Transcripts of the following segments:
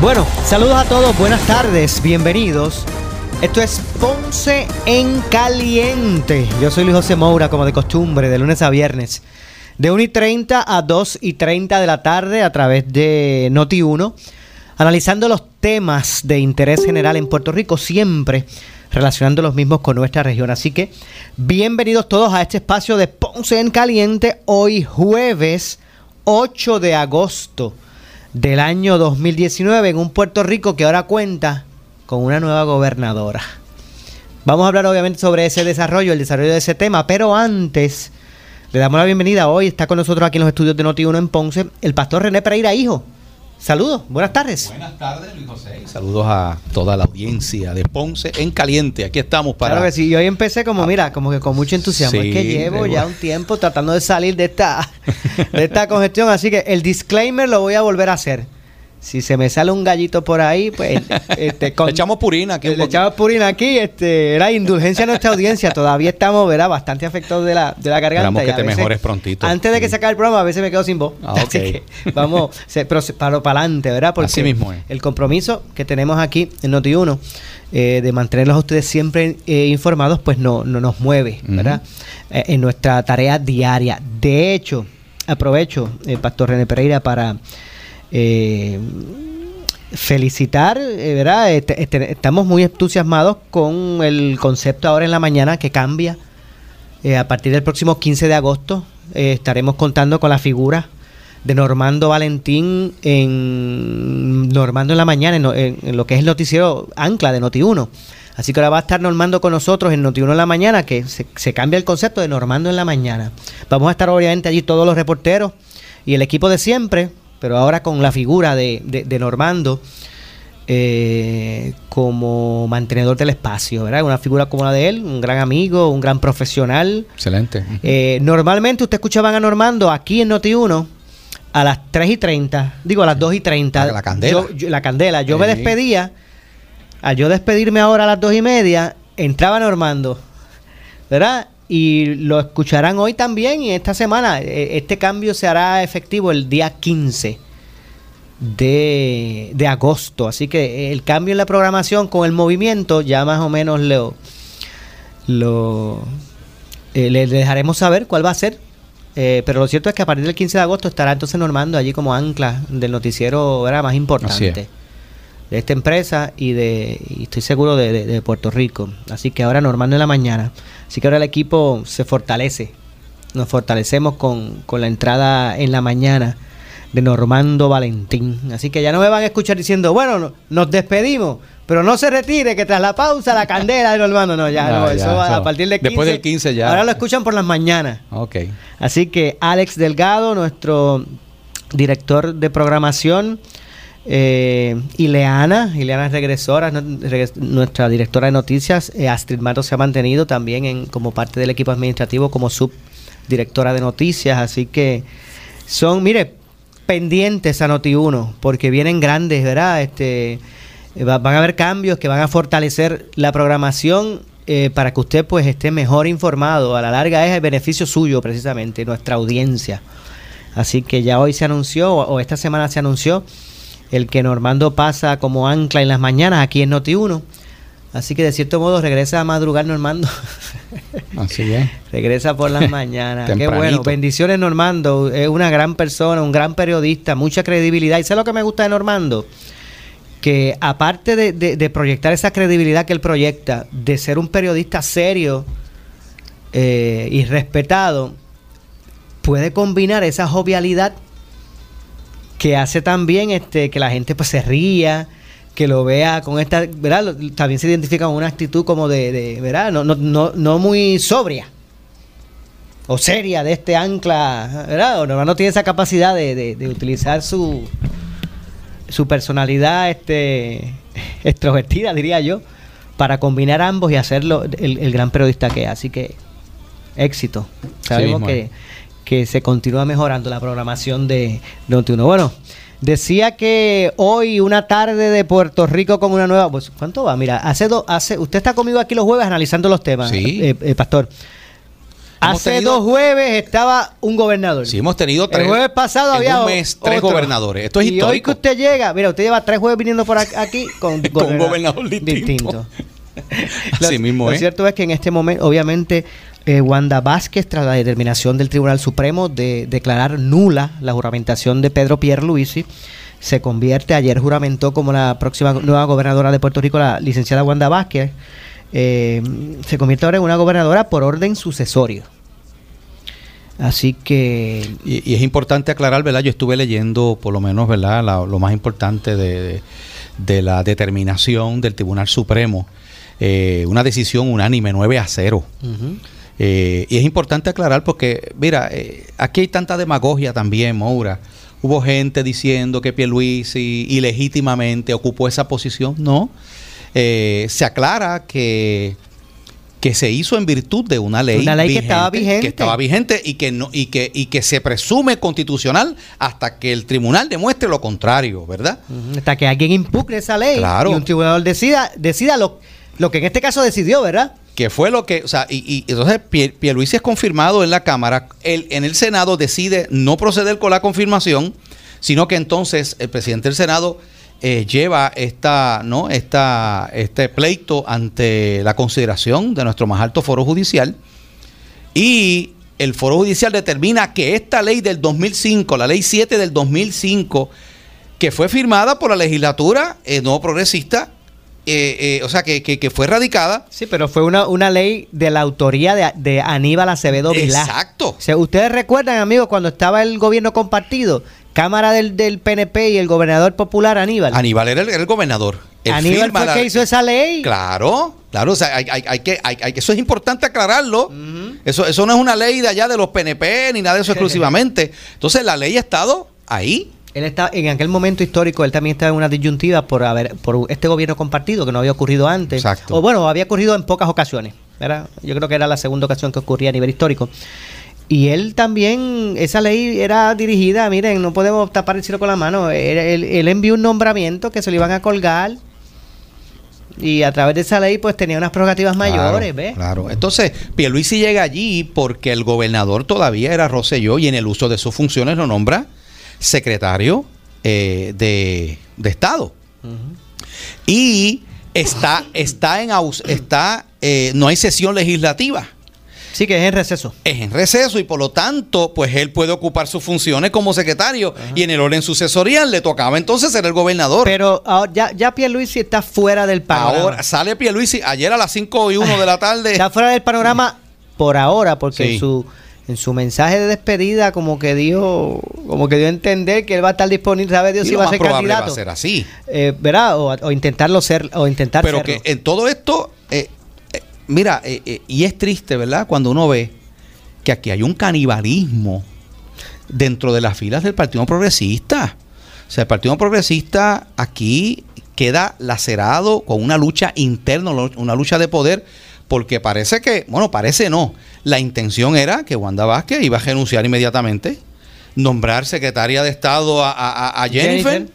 Bueno, saludos a todos, buenas tardes, bienvenidos. Esto es Ponce en Caliente. Yo soy Luis José Moura, como de costumbre, de lunes a viernes, de 1 y 30 a 2 y 30 de la tarde a través de Noti1, analizando los temas de interés general en Puerto Rico, siempre relacionando los mismos con nuestra región. Así que bienvenidos todos a este espacio de Ponce en Caliente, hoy jueves 8 de agosto del año 2019 en un Puerto Rico que ahora cuenta con una nueva gobernadora. Vamos a hablar obviamente sobre ese desarrollo, el desarrollo de ese tema, pero antes le damos la bienvenida. Hoy está con nosotros aquí en los estudios de Noti1 en Ponce el pastor René Pereira, hijo. Saludos, buenas tardes. Buenas tardes, Luis José. Saludos a toda la audiencia de Ponce en caliente. Aquí estamos para. Claro que sí, y hoy empecé como, mira, como que con mucho entusiasmo. es que llevo ya un tiempo tratando de salir de esta, de esta congestión, así que el disclaimer lo voy a volver a hacer si se me sale un gallito por ahí, pues este, le echamos purina aquí. Le echamos purina aquí, este, era indulgencia a nuestra audiencia. Todavía estamos, ¿verdad? Bastante afectados de la, de la garganta. Esperamos que te mejores prontito. Antes de que se acabe el programa, a veces me quedo sin voz. Ah, Así que vamos, pero para, para adelante, ¿verdad? Porque Así mismo el compromiso que tenemos aquí en Noti1 eh, de mantenerlos a ustedes siempre eh, informados, pues no, no nos mueve, ¿verdad? Eh, en nuestra tarea diaria. De hecho, aprovecho, Pastor René Pereira, para eh, felicitar, eh, ¿verdad? Este, este, estamos muy entusiasmados con el concepto ahora en la mañana que cambia. Eh, a partir del próximo 15 de agosto estaremos contando con la figura de Normando Valentín en Normando en la mañana, en, lo que es el noticiero Ancla de Noti1. Así que ahora va a estar Normando con nosotros en Noti1 en la mañana, que se cambia el concepto de Normando en la mañana. Vamos a estar obviamente allí todos los reporteros y el equipo de siempre, pero ahora con la figura de, de, Normando eh, como mantenedor del espacio, ¿verdad? Una figura como la de él, un gran amigo, un gran profesional. Excelente. Eh, normalmente usted escuchaban a Normando aquí en Noti1 a las 3 y 30, digo a las 2 y 30. La, candela. Yo, la candela. Yo me despedía, al yo despedirme ahora a las 2 y media, entraba Normando, ¿verdad? Y lo escucharán hoy también y esta semana. E, este cambio se hará efectivo el día 15 de, agosto. Así que el cambio en la programación con el movimiento ya más o menos lo, lo eh, le dejaremos saber cuál va a ser. Eh, pero lo cierto es que a partir del 15 de agosto estará entonces normando allí como ancla del noticiero era más importante de esta empresa y de estoy seguro de, Puerto Rico. Así que ahora normando en la mañana. Así que ahora el equipo se fortalece. Nos fortalecemos con, con la entrada en la mañana de Normando Valentín. Así que ya no me van a escuchar diciendo, bueno, nos despedimos, pero no se retire, que tras la pausa la candela de Normando. No, ya, no, eso, a partir del 15. Después del 15 ya. Ahora lo escuchan por las mañanas. Ok. Así que Alex Delgado, nuestro director de programación, eh, Ileana, Ileana regresora, nuestra directora de noticias. Eh, Astrid Mato se ha mantenido también en, como parte del equipo administrativo como subdirectora de noticias. Así que son, mire, pendientes a Noti1, porque vienen grandes, ¿verdad? Este, van a haber cambios que van a fortalecer la programación eh, para que usted pues esté mejor informado. A la larga es el beneficio suyo precisamente, nuestra audiencia. Así que ya hoy se anunció, o esta semana se anunció, el que Normando pasa como ancla en las mañanas aquí en Noti1. Así que de cierto modo regresa a madrugar Normando. Así es. regresa por las mañanas. Qué bueno. Bendiciones Normando. Es una gran persona, un gran periodista, mucha credibilidad. ¿Y sé lo que me gusta de Normando? Que aparte de, proyectar esa credibilidad que él proyecta, de ser un periodista serio eh, y respetado, puede combinar esa jovialidad que hace también este, que la gente pues se ría, que lo vea con esta, ¿verdad? También se identifica con una actitud como de, ¿verdad? No, no, no, no muy sobria o seria de este ancla, ¿verdad? O no, tiene esa capacidad de, utilizar su, su personalidad este, extrovertida, diría yo, para combinar ambos y hacerlo el, el gran periodista que es. Así que éxito. Sabemos que que se continúa mejorando la programación de Noti1. Bueno, decía que hoy una tarde de Puerto Rico con una nueva... Pues, ¿Cuánto va? Mira, hace dos... Hace, usted está conmigo aquí los jueves analizando los temas, sí. Eh, eh, Pastor. Hace dos jueves estaba un gobernador. Sí, hemos tenido tres. El jueves pasado había un mes, tres gobernadores. Esto es y hoy que usted llega, mira, usted lleva tres jueves viniendo por aquí con, un gobernador distinto. Así mismo, Lo cierto es que en este momento, obviamente, eh, Wanda Vázquez, tras la determinación del Tribunal Supremo de declarar nula la juramentación de Pedro Pierluisi, se convierte, ayer juramentó como la próxima nueva gobernadora de Puerto Rico, la licenciada Wanda Vázquez, eh, se convierte ahora en una gobernadora por orden sucesorio. Así que... Y, es importante aclarar, ¿verdad? Yo estuve leyendo, por lo menos, ¿verdad? lo más importante de, la determinación del Tribunal Supremo. Eh, una decisión unánime, 9 a 0. Eh, y es importante aclarar porque, mira, eh, aquí hay tanta demagogia también, Moura. Hubo gente diciendo que Pierluisi ilegítimamente ocupó esa posición. No. Eh, se aclara que, que se hizo en virtud de una ley, una ley que estaba vigente. Que estaba vigente y que, no, y, que, y que se presume constitucional hasta que el tribunal demuestre lo contrario, ¿verdad? Hasta que alguien impugne esa ley y un tribunal decida, decida lo, lo que en este caso decidió, ¿verdad? Que fue lo que, o sea, y, entonces Pierluisi es confirmado en la Cámara, él, en el Senado decide no proceder con la confirmación, sino que entonces el presidente del Senado eh, lleva esta, ¿no? esta, este pleito ante la consideración de nuestro más alto foro judicial y el foro judicial determina que esta ley del 2005, la ley 7 del 2005, que fue firmada por la legislatura eh, no progresista, eh, eh, o sea, que, que, fue radicada. Sí, pero fue una, una ley de la autoría de, de Aníbal Acevedo Vilá. Exacto. Ustedes recuerdan, amigos, cuando estaba el gobierno compartido, Cámara del, del PNP y el gobernador popular Aníbal. Aníbal era el, gobernador. Aníbal fue el que hizo esa ley. Claro, claro, o sea, hay, hay, hay que, hay, eso es importante aclararlo. eso, eso no es una ley de allá de los PNP ni nada de eso exclusivamente. Entonces la ley ha estado ahí él está en aquel momento histórico, él también estaba en una disyuntiva por haber por este gobierno compartido que no había ocurrido antes. Exacto. O bueno, había ocurrido en pocas ocasiones. Yo creo que era la segunda ocasión que ocurría a nivel histórico. Y él también, esa ley era dirigida, miren, no podemos tapar el cielo con la mano. Él, envió un nombramiento que se le iban a colgar y a través de esa ley pues tenía unas prerrogativas mayores, ¿ves? Claro, entonces Pierluisi llega allí porque el gobernador todavía era Rosselló y en el uso de sus funciones lo nombra secretario eh, de, Estado. Y está, está en está, eh, no hay sesión legislativa. Sí, que es en receso. Es en receso y por lo tanto, pues él puede ocupar sus funciones como secretario y en el orden sucesorial le tocaba entonces ser el gobernador. Pero ahora, ya, ya Pierluisi está fuera del panorama. Ahora sale Pierluisi ayer a las 5 y 1 de la tarde. Está fuera del panorama por ahora porque su en su mensaje de despedida como que dio como que dio a entender que él va a estar disponible sabe Dios si va a ser candidato va a ser así. Eh, ¿verdad? O, intentarlo ser o intentar pero que en todo esto eh, eh, mira y es triste verdad cuando uno ve que aquí hay un canibalismo dentro de las filas del Partido Progresista. O sea el Partido Progresista aquí queda lacerado con una lucha interna una lucha de poder porque parece que, bueno, parece no, la intención era que Wanda Vázquez iba a renunciar inmediatamente, nombrar secretaria de Estado a, Jennifer,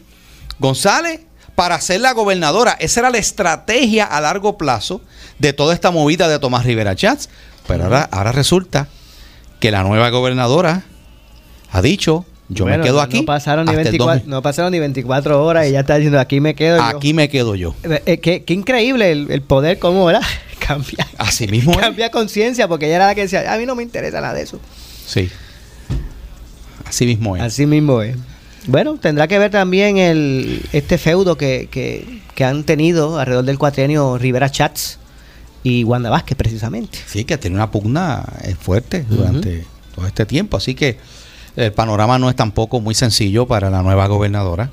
González para ser la gobernadora. Esa era la estrategia a largo plazo de toda esta movida de Tomás Rivera Chats. Pero ahora, ahora resulta que la nueva gobernadora ha dicho yo me quedo aquí. No pasaron, ni 24, no pasaron ni 24 horas y ya está diciendo, aquí me quedo Aquí me quedo yo. Eh, eh, qué, increíble el, poder, cómo, era cambia. Así mismo. Cambia conciencia, porque ella era la que decía, a mí no me interesa nada de eso. Sí. Así mismo es. Así mismo es. Bueno, tendrá que ver también el este feudo que, que, que han tenido alrededor del cuatrienio Rivera Chats y Wanda Vázquez, precisamente. Sí, que tiene una pugna eh, fuerte durante todo este tiempo. Así que el panorama no es tampoco muy sencillo para la nueva gobernadora.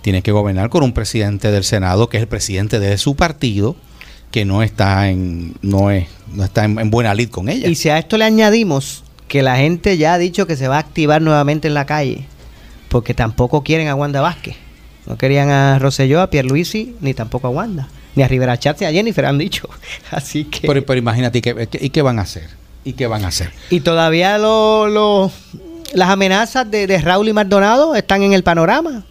Tiene que gobernar con un presidente del Senado que es el presidente de su partido, que no está en no es no está en, buena lid con ella. Y si a esto le añadimos que la gente ya ha dicho que se va a activar nuevamente en la calle, porque tampoco quieren a Wanda Vázquez. No querían a Rosselló, a Pierluisi, ni tampoco a Wanda. Ni a Rivera Chatz ni a Jennifer han dicho. Así que... Pero, imagínate, ¿y qué, van a hacer? ¿Y qué van a hacer? Y todavía lo, las amenazas de, de, Raúl y Maldonado están en el panorama.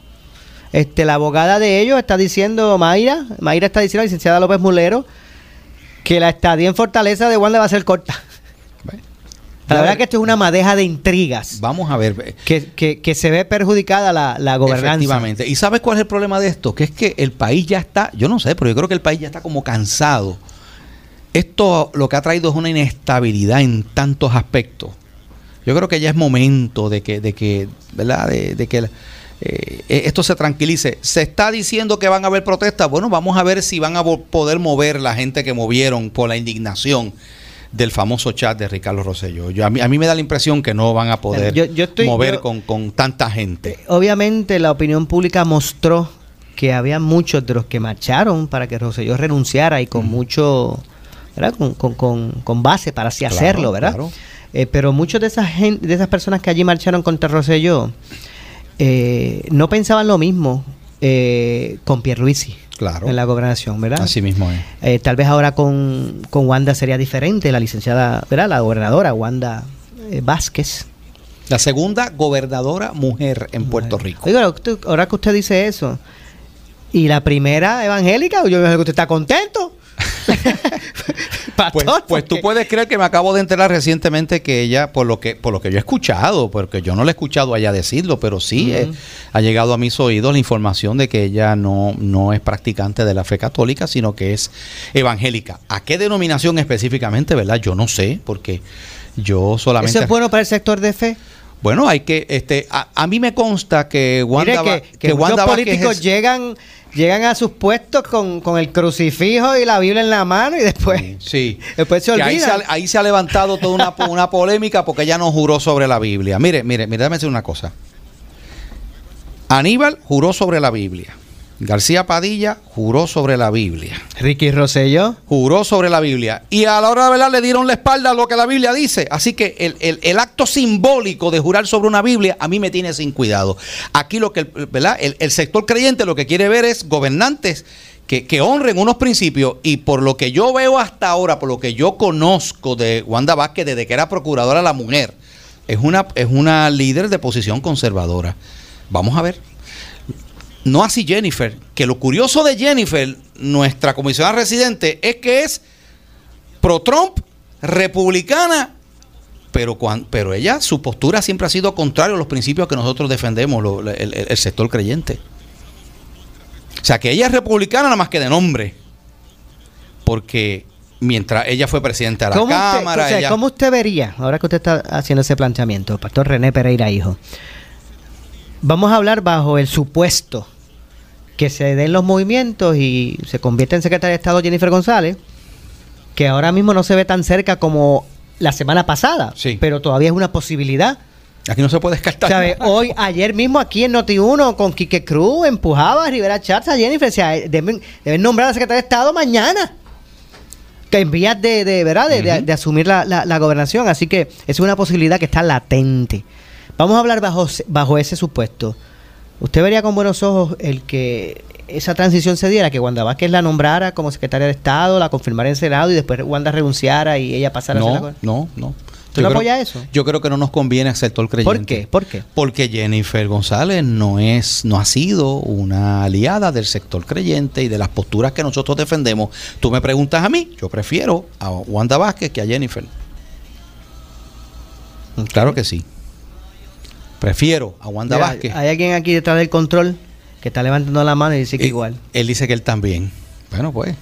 Este, la abogada de ellos está diciendo, Mayra, Mayra está diciendo, la licenciada López Mulero, que la estadía en Fortaleza de Wanda va a ser corta. La verdad que esto es una madeja de intrigas. Vamos a ver. Que, que, se ve perjudicada la, la gobernanza. Efectivamente. ¿Y sabes cuál es el problema de esto? Que es que el país ya está, yo no sé, pero yo creo que el país ya está como cansado. Esto lo que ha traído es una inestabilidad en tantos aspectos. Yo creo que ya es momento de que, de que, ¿verdad? De, que eh, esto se tranquilice. Se está diciendo que van a haber protestas. Bueno, vamos a ver si van a poder mover la gente que movieron por la indignación del famoso chat de Ricardo Rosselló. Yo, a, mí, a mí me da la impresión que no van a poder mover con, con, tanta gente. Eh, obviamente la opinión pública mostró que había muchos de los que marcharon para que Rosselló renunciara y con mucho, ¿verdad? Con, con, con, base para así hacerlo, ¿verdad? Eh, pero muchos de esas, de esas personas que allí marcharon contra Rosselló eh, no pensaban lo mismo eh, con Pierluisi claro. en la gobernación, ¿verdad? Así mismo es. Eh, tal vez ahora con, con, Wanda sería diferente, la licenciada, ¿verdad? La gobernadora Wanda eh, Vázquez. La segunda gobernadora mujer en Puerto Rico. Oiga, ahora que usted dice eso, y la primera evangélica, yo veo que usted está contento. pues, pues tú puedes creer que me acabo de enterar recientemente que ella, por lo que, por lo que yo he escuchado, porque yo no le he escuchado allá decirlo, pero sí eh, ha llegado a mis oídos la información de que ella no, no es practicante de la fe católica, sino que es evangélica. ¿A qué denominación específicamente, verdad? Yo no sé, porque yo solamente... ¿Eso es bueno para el sector de fe? Bueno, hay que, este, a, mí me consta que Wanda, que, que, políticos llegan llegan a sus puestos con, el crucifijo y la Biblia en la mano y después, sí. después se olvidan. Ahí se, ha, levantado toda una, una, polémica porque ella no juró sobre la Biblia. Mire, mire, mire, déjame decir una cosa. Aníbal juró sobre la Biblia. García Padilla juró sobre la Biblia. Ricky Rosselló juró sobre la Biblia. Y a la hora de verdad le dieron la espalda a lo que la Biblia dice. Así que el, acto simbólico de jurar sobre una Biblia a mí me tiene sin cuidado. Aquí lo que ¿verdad? El, sector creyente lo que quiere ver es gobernantes que, que, honren unos principios. Y por lo que yo veo hasta ahora, por lo que yo conozco de Wanda Vázquez desde que era procuradora la mujer, es una, es una líder de posición conservadora. Vamos a ver. No así Jennifer, que lo curioso de Jennifer, nuestra comisionada residente, es que es pro-Trump, republicana, pero, pero ella, su postura siempre ha sido contrario a los principios que nosotros defendemos, el, sector creyente. O sea, que ella es republicana nada más que de nombre. Porque mientras ella fue presidenta de la Cámara. ¿Cómo usted vería, ahora que usted está haciendo ese planteamiento, Pastor René Pereira, hijo? Vamos a hablar bajo el supuesto que se den los movimientos y se convierte en secretaria de Estado Jennifer González, que ahora mismo no se ve tan cerca como la semana pasada, pero todavía es una posibilidad. Aquí no se puede descartar. Hoy, ayer mismo aquí en Noti1 con Quique Cruz empujaba a Rivera Chávez a Jennifer. O sea, deben, nombrar a la secretaria de Estado mañana. Que en vías de, de, ¿verdad? De, asumir la, la, gobernación. Así que es una posibilidad que está latente. Vamos a hablar bajo, bajo ese supuesto. ¿Usted vería con buenos ojos el que esa transición se diera, que Wanda Vázquez la nombrara como secretaria de Estado, la confirmara en Senado y después Wanda renunciara y ella pasara a ser No, no. ¿Usted no apoya eso? Yo creo que no nos conviene todo el creyente. ¿Por qué? ¿Por qué? Porque Jennifer González no es, no ha sido una aliada del sector creyente y de las posturas que nosotros defendemos. Tú me preguntas a mí, yo prefiero a Wanda Vázquez que a Jennifer. Claro que sí. Prefiero a Wanda Vázquez. Hay alguien aquí detrás del control que está levantando la mano y dice que igual. Él dice que él también. Bueno, pues.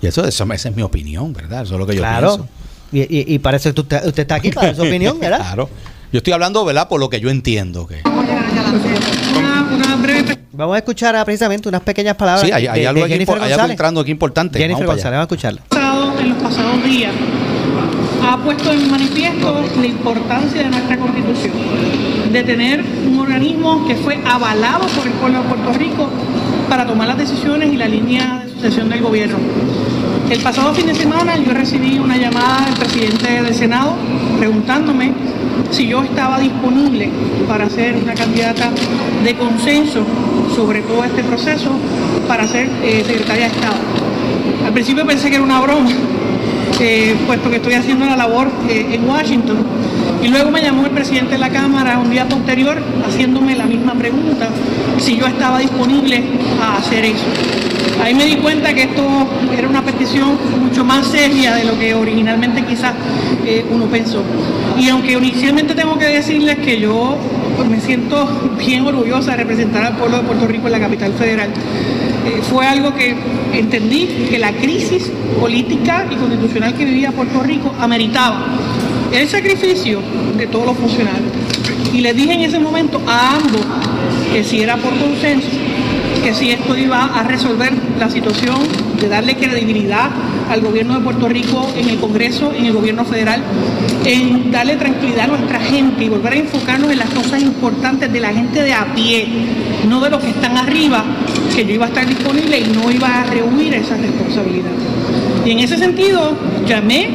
Y eso, eso esa es mi opinión, ¿verdad? Eso es lo que yo pienso. Y, y, y parece que usted, usted está aquí para su opinión, ¿verdad? Claro. Yo estoy hablando, ¿verdad? Por lo que yo entiendo. Que... Vamos a escuchar precisamente unas pequeñas palabras. Sí, hay, algo, aquí, hay algo entrando aquí importante. Jennifer González, vamos a escucharlo. En los pasados días ha puesto en manifiesto la importancia de nuestra constitución, de tener un organismo que fue avalado por el pueblo de Puerto Rico para tomar las decisiones y la línea de sucesión del gobierno. El pasado fin de semana yo recibí una llamada del presidente del Senado preguntándome si yo estaba disponible para ser una candidata de consenso sobre todo este proceso para ser eh, secretaria de Estado. Al principio pensé que era una broma, eh, puesto que estoy haciendo la labor eh, en Washington. Y luego me llamó el presidente de la Cámara un día posterior haciéndome la misma pregunta, si yo estaba disponible a hacer eso. Ahí me di cuenta que esto era una petición mucho más seria de lo que originalmente quizás eh, uno pensó. Y aunque inicialmente tengo que decirles que yo pues, me siento bien orgullosa de representar al pueblo de Puerto Rico en la capital federal, fue algo que entendí que la crisis política y constitucional que vivía Puerto Rico ameritaba el sacrificio de todos los funcionarios. Y les dije en ese momento a ambos que si era por consenso, que si esto iba a resolver la situación de darle credibilidad al gobierno de Puerto Rico en el Congreso, en el gobierno federal, en darle tranquilidad a nuestra gente y volver a enfocarnos en las cosas importantes de la gente de a pie, no de los que están arriba, que yo iba a estar disponible y no iba a rehuir esa responsabilidad. Y en ese sentido, llamé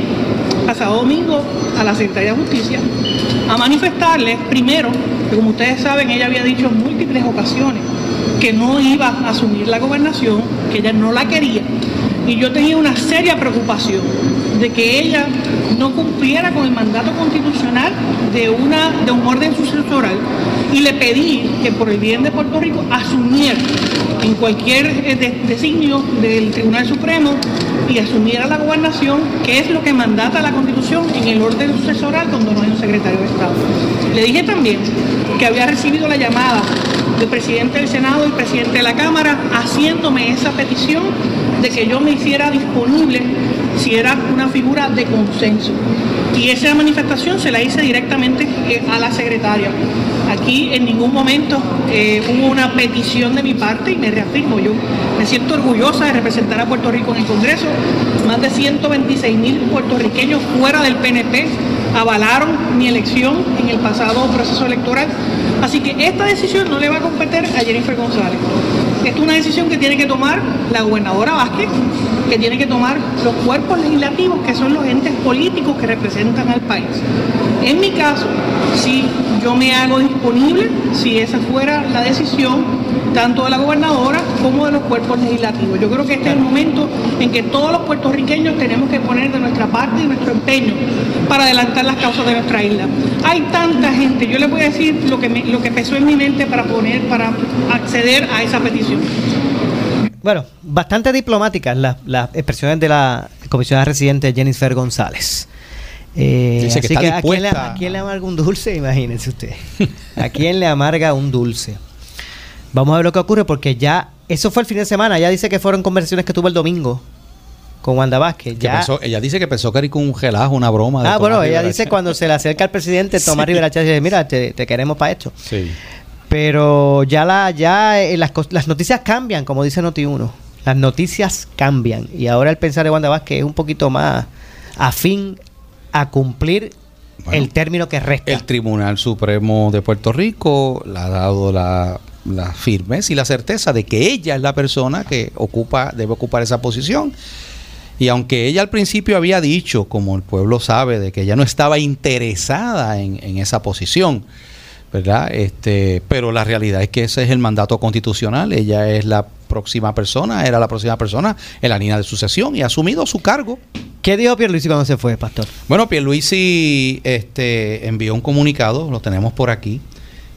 pasado domingo a la Secretaría de Justicia a manifestarle, primero, que como ustedes saben, ella había dicho en múltiples ocasiones que no iba a asumir la gobernación, que ella no la quería. Y yo tenía una seria preocupación de que ella no cumpliera con el mandato constitucional de, una, de un orden sucesoral y le pedí que por el bien de Puerto Rico asumiera en cualquier eh, designio del Tribunal Supremo y asumiera la gobernación, que es lo que mandata la Constitución en el orden sucesoral cuando no hay un secretario de Estado. Le dije también que había recibido la llamada del presidente del Senado y presidente de la Cámara haciéndome esa petición de que yo me hiciera disponible si era una figura de consenso. Y esa manifestación se la hice directamente eh, a la secretaria. Aquí en ningún momento eh, hubo una petición de mi parte y me reafirmo, yo me siento orgullosa de representar a Puerto Rico en el Congreso. Más de 126 mil puertorriqueños fuera del PNP avalaron mi elección en el pasado proceso electoral. Así que esta decisión no le va a competir a Jennifer González. Esta es una decisión que tiene que tomar la gobernadora Vázquez, que tiene que tomar los cuerpos legislativos, que son los entes políticos que representan al país. En mi caso, si yo me hago disponible, si esa fuera la decisión, tanto de la gobernadora como de los cuerpos legislativos. Yo creo que este es el momento en que todos los puertorriqueños tenemos que poner de nuestra parte y nuestro empeño para adelantar las causas de nuestra isla. Hay tanta gente, yo les voy a decir lo que, lo que pesó en mi mente para poner, para acceder a esa petición. Bueno, bastante diplomáticas las, las expresiones de la comisionada residente Jennifer González. Eh, así que, ¿a, quién le, ¿a quién le amarga un dulce? Imagínense usted. ¿A quién le amarga un dulce? Vamos a ver lo que ocurre porque ya, eso fue el fin de semana, ya dice que fueron conversaciones que tuvo el domingo con Wanda Vázquez. Ya. ella dice que pensó que era un relajo, una broma. De ah, bueno, ella dice cuando se le acerca al presidente Tomás Rivera Chávez, dice, mira, te, queremos para esto. Sí. Pero ya, la, ya eh, las, las noticias cambian, como dice Noti1. Las noticias cambian. Y ahora el pensar de Wanda Vázquez es un poquito más afín a cumplir el término que resta. El Tribunal Supremo de Puerto Rico le ha dado la la firmeza y la certeza de que ella es la persona que ocupa, debe ocupar esa posición. Y aunque ella al principio había dicho, como el pueblo sabe, de que ella no estaba interesada en, esa posición, ¿verdad? Este, pero la realidad es que ese es el mandato constitucional, ella es la próxima persona, era la próxima persona en la línea de sucesión y ha asumido su cargo. ¿Qué dijo Pierluisi cuando se fue, pastor? Bueno, Pierluisi este, envió un comunicado, lo tenemos por aquí,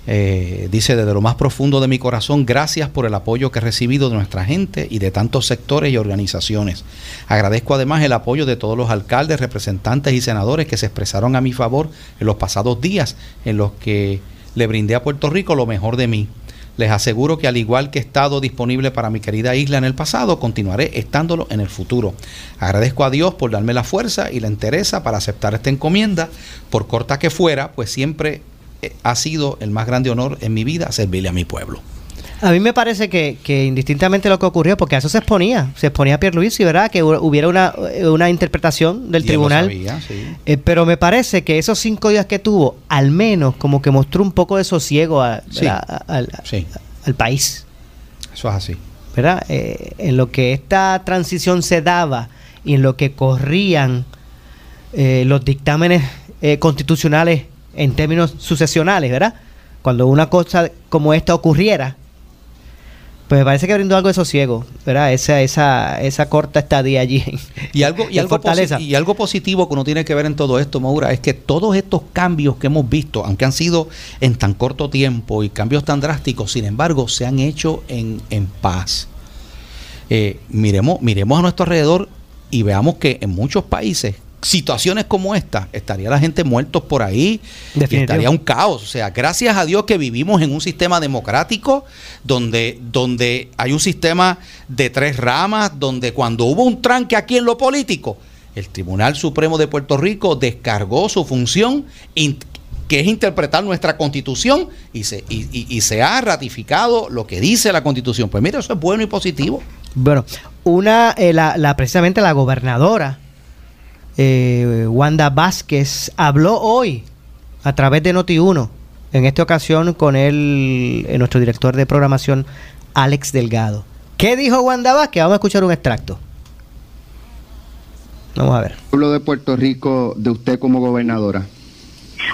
eh, dice desde lo más profundo de mi corazón, gracias por el apoyo que he recibido de nuestra gente y de tantos sectores y organizaciones. Agradezco además el apoyo de todos los alcaldes, representantes y senadores que se expresaron a mi favor en los pasados días en los que le brindé a Puerto Rico lo mejor de mí. Les aseguro que al igual que he estado disponible para mi querida isla en el pasado, continuaré estándolo en el futuro. Agradezco a Dios por darme la fuerza y la entereza para aceptar esta encomienda, por corta que fuera, pues siempre ha sido el más grande honor en mi vida servirle a mi pueblo. A mí me parece que, indistintamente lo que ocurrió, porque a eso se exponía, se exponía a Pierluisi, ¿verdad? Que hubiera una, una interpretación del tribunal. Eh, pero me parece que esos cinco días que tuvo, al menos como que mostró un poco de sosiego al, país. Eso es así. ¿Verdad? Eh, en lo que esta transición se daba y en lo que corrían los dictámenes constitucionales en términos sucesionales, ¿verdad? Cuando una cosa como esta ocurriera, pues me parece que brindó algo de sosiego, ¿verdad? Esa, esa, esa corta estadía allí. y algo, y, algo y algo positivo que uno tiene que ver en todo esto, Maura, es que todos estos cambios que hemos visto, aunque han sido en tan corto tiempo y cambios tan drásticos, sin embargo, se han hecho en, en paz. Eh, miremos, miremos a nuestro alrededor y veamos que en muchos países situaciones como esta, estaría la gente muertos por ahí, y estaría un caos. O sea, gracias a Dios que vivimos en un sistema democrático donde, donde hay un sistema de tres ramas, donde cuando hubo un tranque aquí en lo político, el Tribunal Supremo de Puerto Rico descargó su función que es interpretar nuestra constitución y se, y, se ha ratificado lo que dice la constitución. Pues mira, eso es bueno y positivo. Bueno, una, eh, la, precisamente la gobernadora eh, Wanda Vázquez habló hoy a través de Noti1, en esta ocasión con el, eh, nuestro director de programación, Alex Delgado. ¿Qué dijo Wanda Vázquez? Vamos a escuchar un extracto. Vamos a ver. Pueblo de Puerto Rico, de usted como gobernadora.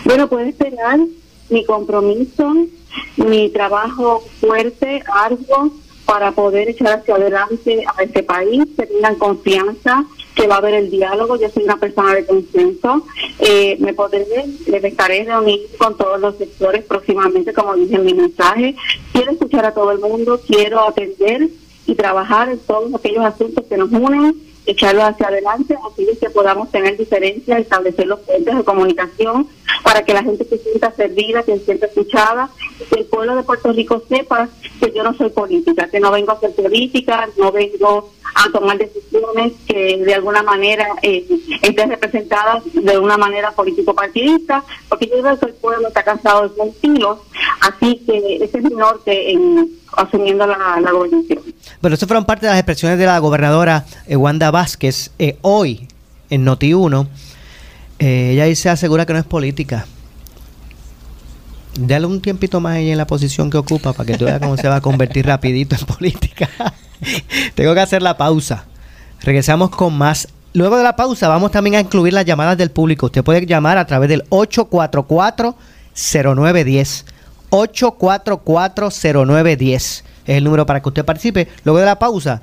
Bueno, puede esperar mi compromiso, mi trabajo fuerte, arduo, para poder echar hacia adelante a este país, que tengan confianza, que va a haber el diálogo, yo soy una persona de consenso, eh, me podré, les estaré reunir con todos los sectores próximamente, como dije en mi mensaje, quiero escuchar a todo el mundo, quiero atender y trabajar en todos aquellos asuntos que nos unen echarlo hacia adelante, así que podamos tener diferencias, establecer los puentes de comunicación para que la gente se sienta servida, que se sienta escuchada, que el pueblo de Puerto Rico sepa que yo no soy política, que no vengo a hacer política, no vengo a tomar decisiones que de alguna manera eh, estén representadas de una manera político-partidista, porque yo creo que el pueblo está cansado de sus así que ese es mi norte en asumiendo la, la gobernación. Bueno, eso fueron parte de las expresiones de la gobernadora eh, Wanda Vázquez eh, hoy en Noti1. Eh, ella dice, asegura que no es política. Dale un tiempito más ella en la posición que ocupa para que tú veas cómo se va a convertir rapidito en política. Tengo que hacer la pausa. Regresamos con más. Luego de la pausa vamos también a incluir las llamadas del público. Usted puede llamar a través del 844 0910 8440910 es el número para que usted participe. Luego de la pausa,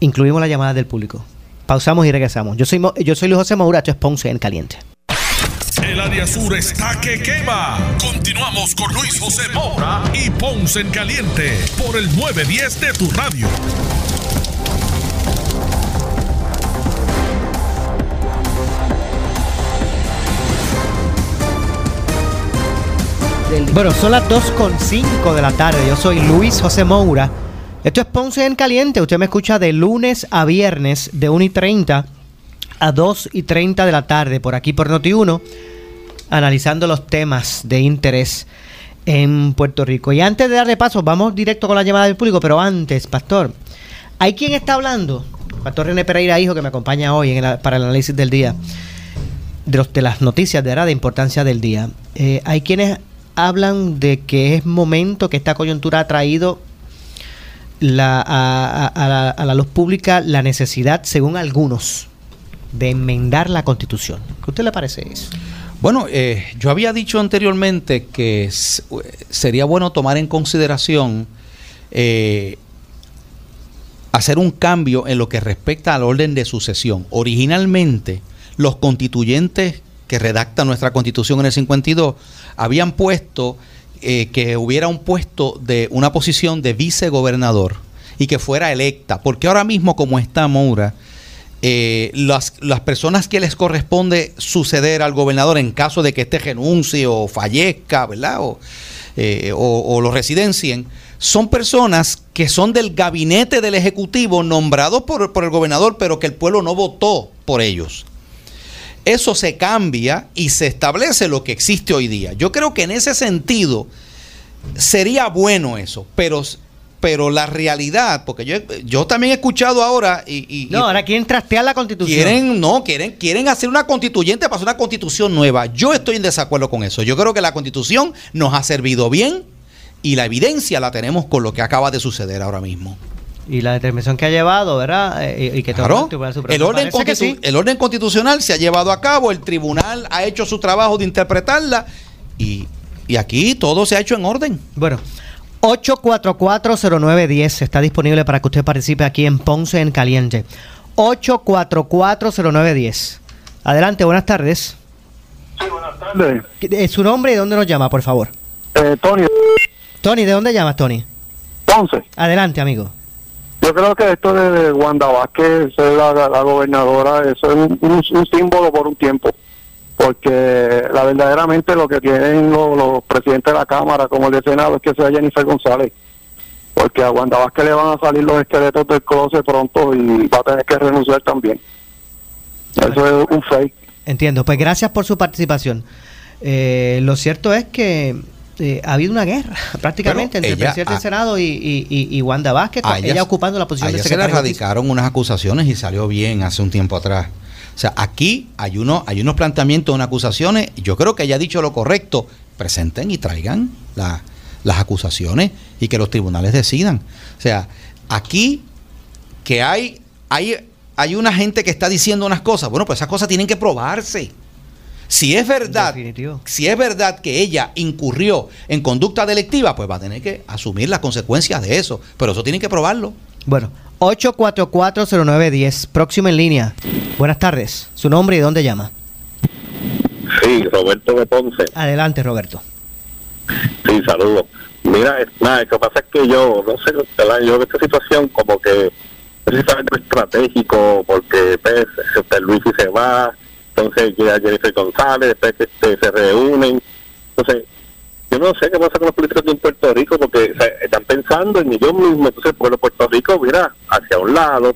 incluimos la llamada del público. Pausamos y regresamos. Yo soy, yo soy Luis José Maura, esto en Caliente. El área sur está que quema. Continuamos con Luis José Moura y Ponce en Caliente por el 910 de tu radio. Bueno, son las 2.5 de la tarde. Yo soy Luis José Moura. Esto es Ponce en Caliente. Usted me escucha de lunes a viernes de 1 y 30 a 2 y 30 de la tarde por aquí por Noti1, analizando los temas de interés en Puerto Rico. Y antes de darle paso, vamos directo con la llamada del público, pero antes, Pastor, ¿hay quien está hablando? Pastor René Pereira, hijo, que me acompaña hoy para el análisis del día, de, de las noticias de, de importancia del día. Eh, hay quienes hablan de que es momento que esta coyuntura ha traído la, a, la, luz pública la necesidad, según algunos, de enmendar la constitución. ¿Qué usted le parece eso? Bueno, eh, yo había dicho anteriormente que sería bueno tomar en consideración eh, hacer un cambio en lo que respecta al orden de sucesión. Originalmente, los constituyentes que redactan nuestra constitución en el 52 habían puesto eh, que hubiera un puesto de una posición de vicegobernador y que fuera electa, porque ahora mismo como está Moura, eh, las, las, personas que les corresponde suceder al gobernador en caso de que este renuncie o fallezca, ¿verdad? O, eh, o, lo residencien, son personas que son del gabinete del Ejecutivo nombrados por, por el gobernador, pero que el pueblo no votó por ellos eso se cambia y se establece lo que existe hoy día. Yo creo que en ese sentido sería bueno eso, pero pero la realidad, porque yo, yo también he escuchado ahora y, no, ahora quieren trastear la constitución. Quieren, no, quieren, quieren hacer una constituyente para hacer una constitución nueva. Yo estoy en desacuerdo con eso. Yo creo que la constitución nos ha servido bien y la evidencia la tenemos con lo que acaba de suceder ahora mismo y la determinación que ha llevado, ¿verdad? Eh, y que claro. el, orden el orden constitucional se ha llevado a cabo, el tribunal ha hecho su trabajo de interpretarla y, aquí todo se ha hecho en orden. Bueno, 8440910 está disponible para que usted participe aquí en Ponce en Caliente. 8440910. Adelante, buenas tardes. Sí, buenas tardes. Eh, ¿Su nombre y de dónde nos llama, por favor? Eh, Tony. Tony, ¿de dónde llamas, Tony? Ponce. Adelante, amigo. Yo creo que esto de Wanda Vázquez ser la, gobernadora, eso es un, símbolo por un tiempo. Porque la verdaderamente lo que tienen los, presidentes de la Cámara, como el de Senado, es que sea Jennifer González. Porque a Wanda Vázquez le van a salir los esqueletos del closet pronto y va a tener que renunciar también. Eso es un fake. Entiendo. Pues gracias por su participación. Eh, lo cierto es que eh, ha habido una guerra prácticamente entre el presidente del Senado y, Wanda Vázquez, ella, ocupando la posición de secretaria. se le radicaron unas acusaciones y salió bien hace un tiempo atrás. O sea, aquí hay, uno, hay unos planteamientos, unas acusaciones. Yo creo que ella ha dicho lo correcto. Presenten y traigan las acusaciones y que los tribunales decidan. O sea, aquí que hay, hay, hay una gente que está diciendo unas cosas. Bueno, pues esas cosas tienen que probarse. Si es verdad, si es verdad que ella incurrió en conducta delictiva, pues va a tener que asumir las consecuencias de eso. Pero eso tiene que probarlo. Bueno, 8440910, próximo en línea. Buenas tardes. ¿Su nombre y dónde llama? Sí, Roberto de Ponce. Adelante, Roberto. Sí, saludos. Mira, nada, lo que pasa es que yo, no sé, yo en esta situación como que precisamente estratégico, porque pues, este, Luis se va, entonces llega Jennifer González, después este, se reúnen. Entonces, yo no sé qué pasa con los políticos de Puerto Rico, porque están pensando en ellos mismos. Entonces, el pueblo de Puerto Rico mira hacia un lado.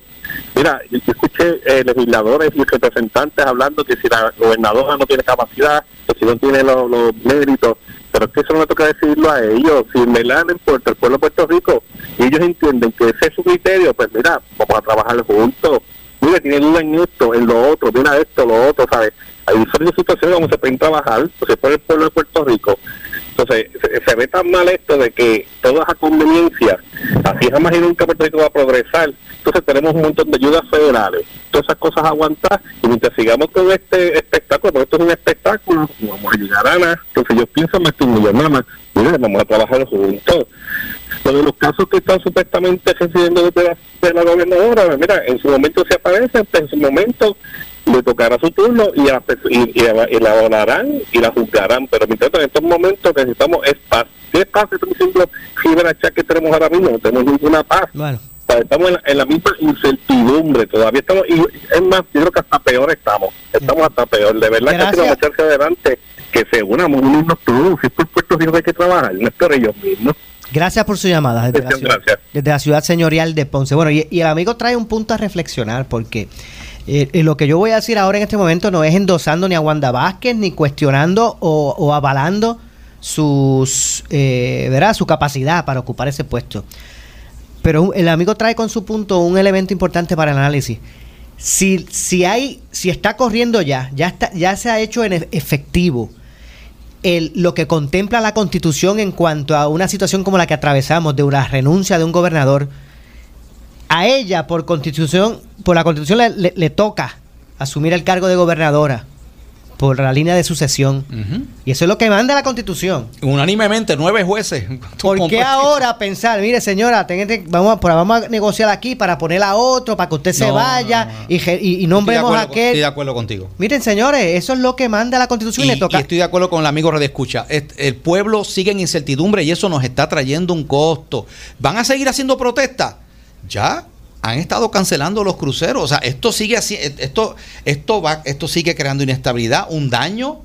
Mira, yo, escuché eh, legisladores y representantes hablando que si la gobernadora no tiene capacidad, que si no tiene los, méritos, pero es que eso no le toca decirlo a ellos. Si me la importa el pueblo de Puerto Rico y ellos entienden que ese es su criterio, pues mira, vamos a trabajar juntos mira, tiene duda en esto, en lo otro, mira esto, lo otro, ¿sabes? Hay diferentes situaciones donde se pueden trabajar, pues por el pueblo de Puerto Rico. Entonces, se, ve tan mal esto de que toda esa conveniencia, así jamás y nunca Puerto Rico va a progresar. Entonces, tenemos un montón de ayudas federales, todas esas cosas aguantar, y mientras sigamos con este espectáculo, porque esto es un espectáculo, vamos a llegar a nada. Entonces, yo pienso, estoy nada mira, vamos a trabajar juntos de los casos que están supuestamente recibiendo de la, gobernadora, mira, en su momento se aparece, pues en su momento le tocará su turno y, y, la hablarán y la juzgarán, pero mientras en estos momentos necesitamos es paz. ¿Qué paz? Estamos diciendo chat que tenemos ahora mismo, no tenemos ninguna paz. estamos en la, misma incertidumbre, todavía estamos, y es más, yo creo que hasta peor estamos, estamos hasta peor, de verdad que tenemos que echarse adelante, que se unamos unos todos, si por Puerto Rico hay que trabajar, no es por ellos mismos. Gracias por su llamada desde, la ciudad, señorial de Ponce. Bueno, y, el amigo trae un punto a reflexionar porque eh, eh, lo que yo voy a decir ahora en este momento no es endosando ni a Wanda Vázquez ni cuestionando o, avalando sus, eh, ¿verdad? su capacidad para ocupar ese puesto. Pero el amigo trae con su punto un elemento importante para el análisis. Si, si hay, si está corriendo ya, ya está, ya se ha hecho en efectivo lo que contempla la constitución en cuanto a una situación como la que atravesamos, de una renuncia de un gobernador, a ella por constitución, por la constitución le toca asumir el cargo de gobernadora por la línea de sucesión. Y eso es lo que manda la Constitución. Unánimemente, nueve jueces. ¿Por qué ahora pensar, mire señora, vamos, a, vamos a negociar aquí para poner a otro, para que usted se vaya y, y, nombremos a aquel? Estoy de acuerdo contigo. Miren señores, eso es lo que manda la Constitución y, le toca. estoy de acuerdo con el amigo Red Escucha. El pueblo sigue en incertidumbre y eso nos está trayendo un costo. ¿Van a seguir haciendo protestas? Ya, han estado cancelando los cruceros. O sea, esto sigue así, esto, esto va, esto sigue creando inestabilidad, un daño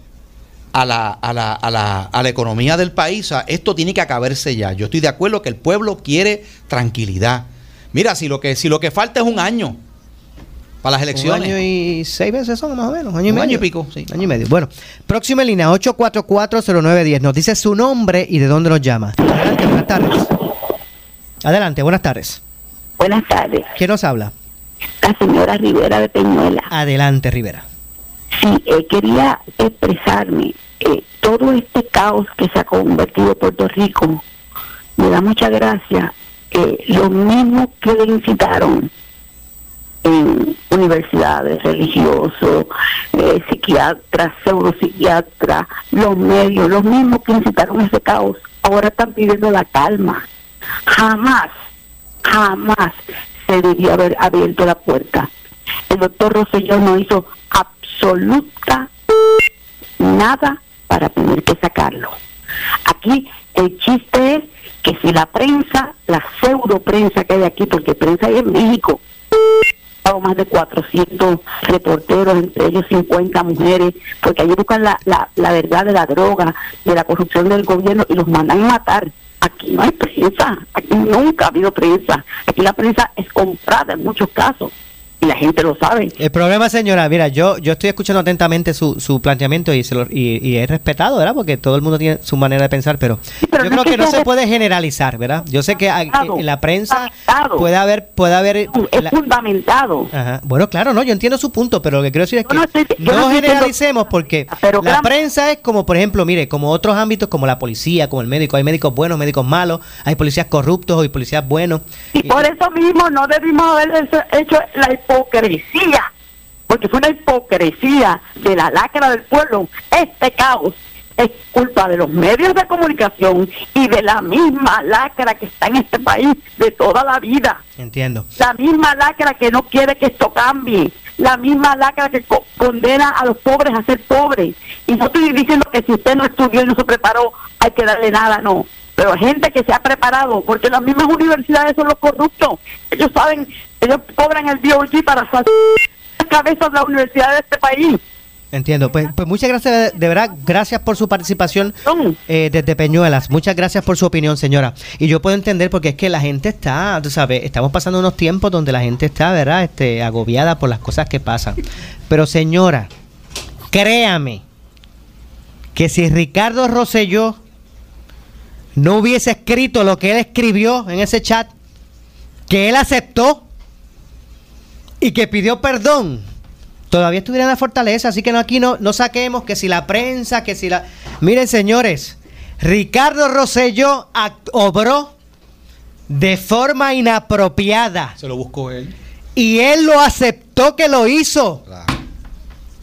a la, a la, a la, a la economía del país. O sea, esto tiene que acabarse ya. Yo estoy de acuerdo que el pueblo quiere tranquilidad. Mira, si lo que, si lo que falta es un año para las elecciones. Un año y seis meses son más o menos. Año y medio. año y pico, sí. Año y medio. Bueno, próxima línea 8440910. Nos dice su nombre y de dónde nos llama. Adelante, buenas tardes. Adelante, buenas tardes. Buenas tardes. ¿Quién nos habla? La señora Rivera de Peñuela. Adelante, Rivera. Sí, eh, quería expresarme. Eh, todo este caos que se ha convertido Puerto Rico, me da mucha gracia. Eh, lo mismo que le incitaron en universidades, religiosos, eh, psiquiatras, los medios, los mismos que incitaron ese caos, ahora están pidiendo la calma. Jamás jamás se debió haber abierto la puerta. El doctor Rosselló no hizo absoluta nada para tener que sacarlo. Aquí el chiste es que si la prensa, la pseudo prensa que hay aquí, porque prensa hay en México, más de 400 reporteros, entre ellos 50 mujeres, porque allí buscan la, la, la verdad de la droga, de la corrupción del gobierno y los mandan a matar. Aquí no hay prensa, aquí nunca ha habido prensa, aquí la prensa es comprada en muchos casos y la gente lo sabe. El problema, señora, mira, yo yo estoy escuchando atentamente su, su planteamiento y, se lo, y, y es respetado, ¿verdad? Porque todo el mundo tiene su manera de pensar, pero, yo creo que, no se puede generalizar, ¿verdad? Yo sé que en la prensa puede haber puede haber es fundamentado. Bueno, claro, no, yo entiendo su punto, pero lo que quiero decir es que no, generalicemos porque la prensa es como, por ejemplo, mire, como otros ámbitos como la policía, como el médico, hay médicos buenos, médicos malos, hay policías corruptos y policías buenos. Y, por eso mismo no debimos haber hecho la hipocresía, porque fue una hipocresía de la lacra del pueblo. Este caos es culpa de los medios de comunicación y de la misma lacra que está en este país de toda la vida. Entiendo. La misma lacra que no quiere que esto cambie. La misma lacra que condena a los pobres a ser pobres. Y no estoy diciendo que si usted no estudió y no se preparó, hay que darle nada, no pero gente que se ha preparado, porque las mismas universidades son los corruptos. Ellos saben, ellos cobran el DOG para sacar las cabezas de la universidad de este país. Entiendo. Pues, pues muchas gracias, de verdad, gracias por su participación eh, desde Peñuelas. Muchas gracias por su opinión, señora. Y yo puedo entender porque es que la gente está, tú sabes, estamos pasando unos tiempos donde la gente está, ¿verdad? Este, agobiada por las cosas que pasan. Pero señora, créame que si Ricardo Rosselló no hubiese escrito lo que él escribió en ese chat, que él aceptó y que pidió perdón, todavía estuviera en la fortaleza. Así que no, aquí no, no saquemos que si la prensa, que si la... Miren señores, Ricardo Rosselló obró de forma inapropiada. Se lo buscó él. Y él lo aceptó que lo hizo.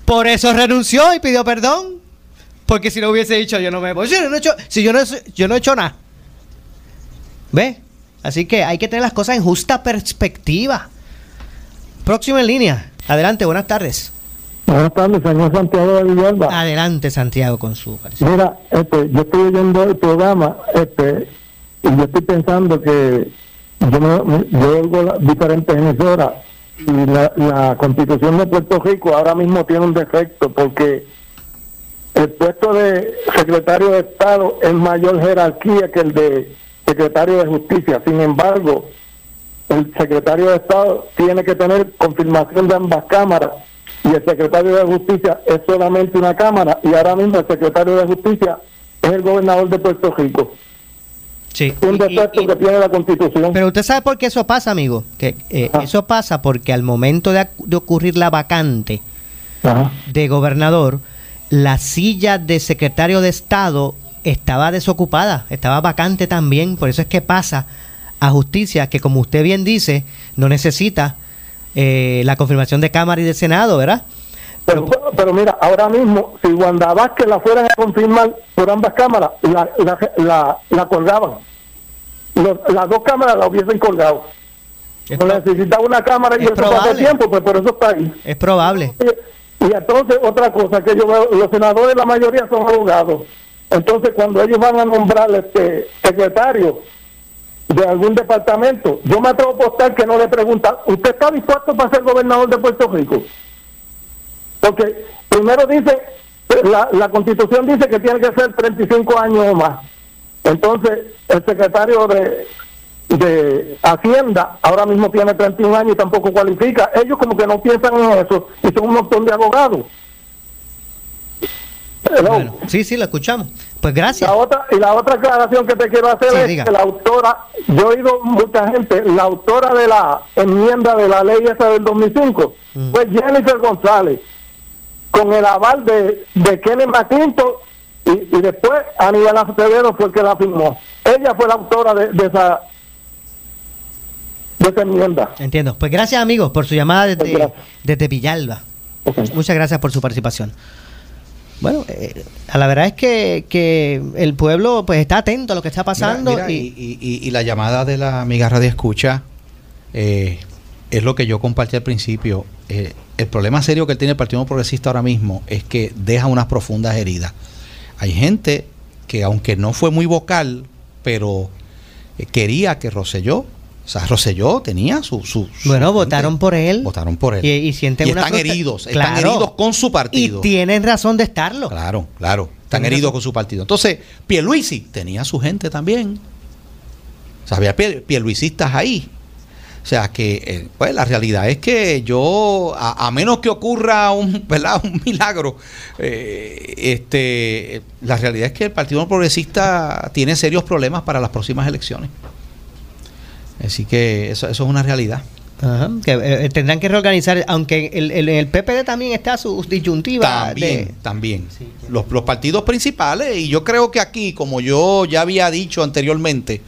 Por eso renunció y pidió perdón. Porque si no hubiese dicho, yo no me voy. Si yo no he hecho, si yo no, yo no he hecho nada. ¿Ve? Así que hay que tener las cosas en justa perspectiva. Próximo en línea. Adelante, buenas tardes. Buenas tardes, señor Santiago de Villalba. Adelante, Santiago, con su Mira, este, yo estoy oyendo el programa este, y yo estoy pensando que yo, me, yo oigo diferentes emisoras y la, la constitución de Puerto Rico ahora mismo tiene un defecto porque el puesto de secretario de Estado es mayor jerarquía que el de secretario de Justicia. Sin embargo, el secretario de Estado tiene que tener confirmación de ambas cámaras y el secretario de Justicia es solamente una cámara y ahora mismo el secretario de Justicia es el gobernador de Puerto Rico. Sí. Un defecto que tiene la Constitución. Pero usted sabe por qué eso pasa, amigo. Que eh, eso pasa porque al momento de, ocurrir la vacante de gobernador, la silla de secretario de Estado estaba desocupada, estaba vacante también, por eso es que pasa a justicia, que como usted bien dice, no necesita eh, la confirmación de Cámara y de Senado, ¿verdad? Pero, pero mira, ahora mismo, si Wanda Vázquez la fueran a confirmar por ambas cámaras, la, la, la, colgaban. las dos cámaras la hubiesen colgado. no necesitaba una cámara y eso tiempo, pues por eso está ahí. Es probable. Y entonces otra cosa que yo veo, los senadores la mayoría son abogados. Entonces cuando ellos van a nombrar este secretario de algún departamento, yo me atrevo a apostar que no le preguntan, ¿usted está dispuesto para ser gobernador de Puerto Rico? Porque primero dice, la, la constitución dice que tiene que ser 35 años o más. Entonces el secretario de, de Hacienda ahora mismo tiene 31 años y tampoco cualifica. Ellos como que no piensan en eso y son un montón de abogados. sí, sí, lo escuchamos. Pues gracias. La otra, y la otra aclaración que te quiero hacer es que la autora, yo he oído mucha gente, la autora de la enmienda de la ley esa del 2005 mm. fue Jennifer González, con el aval de, de Kenneth McClinton y, y después Aníbal Acevedo fue el que la firmó. Ella fue la autora de esa de enmienda. Entiendo. Pues gracias, amigos, por su llamada desde, desde Villalba. Muchas gracias por su participación. Bueno, eh, a la verdad es que, que, el pueblo pues está atento a lo que está pasando. y, la llamada de la amiga Radio Escucha eh, es lo que yo compartí al principio. Eh, el problema serio que tiene el Partido Progresista ahora mismo es que deja unas profundas heridas. Hay gente que aunque no fue muy vocal, pero eh, quería que Roselló o sea, Roselló tenía su... su, bueno, votaron por él. Votaron por él. Y, sienten están heridos, están heridos con su partido. Y tienen razón de estarlo. Claro, claro. Están heridos con su partido. Entonces, Pierluisi tenía su gente también. O sea, había pierluisistas ahí. O sea que, eh, pues la realidad es que yo, a, menos que ocurra un, ¿verdad? un milagro, eh, este, la realidad es que el Partido Progresista tiene serios problemas para las próximas elecciones. Así que eso, eso es una realidad. que eh, tendrán que reorganizar, aunque el, el, el, PPD también está su disyuntiva. También, también. los, los partidos principales, y yo creo que aquí, como yo ya había dicho anteriormente,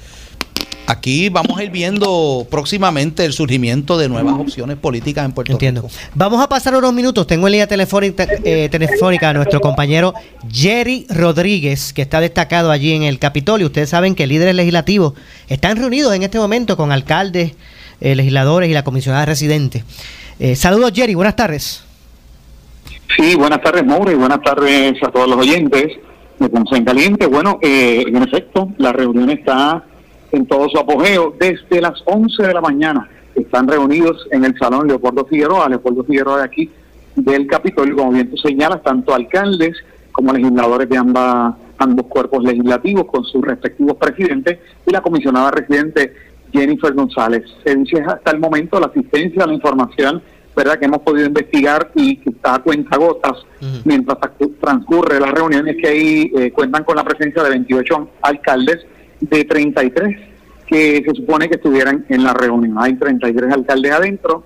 aquí vamos a ir viendo próximamente el surgimiento de nuevas opciones políticas en Puerto Entiendo. Vamos a pasar unos minutos. Tengo en línea telefónica, eh, telefónica a nuestro compañero Jerry Rodríguez, que está destacado allí en el Capitolio. Ustedes saben que líderes legislativos están reunidos en este momento con alcaldes, eh, legisladores y la comisionada residente. Eh, saludos, Jerry. Buenas tardes. Sí, buenas tardes, Mauro, y buenas tardes a todos los oyentes de Ponce en Caliente. Bueno, en efecto, la reunión está en todo su apogeo desde las 11 de la mañana. Están reunidos en el Salón Leopoldo Figueroa, Leopoldo Figueroa de aquí del Capitolio, como bien tú señalas, tanto alcaldes como legisladores de ambas, ambos cuerpos legislativos con sus respectivos presidentes y la comisionada residente Jennifer González. Se dice hasta el momento la asistencia a la información verdad que hemos podido investigar y que está a cuenta gotas mientras transcurre la reunión es que ahí eh, cuentan con la presencia de 28 alcaldes de 33 que se supone que estuvieran en la reunión. Hay 33 alcaldes adentro.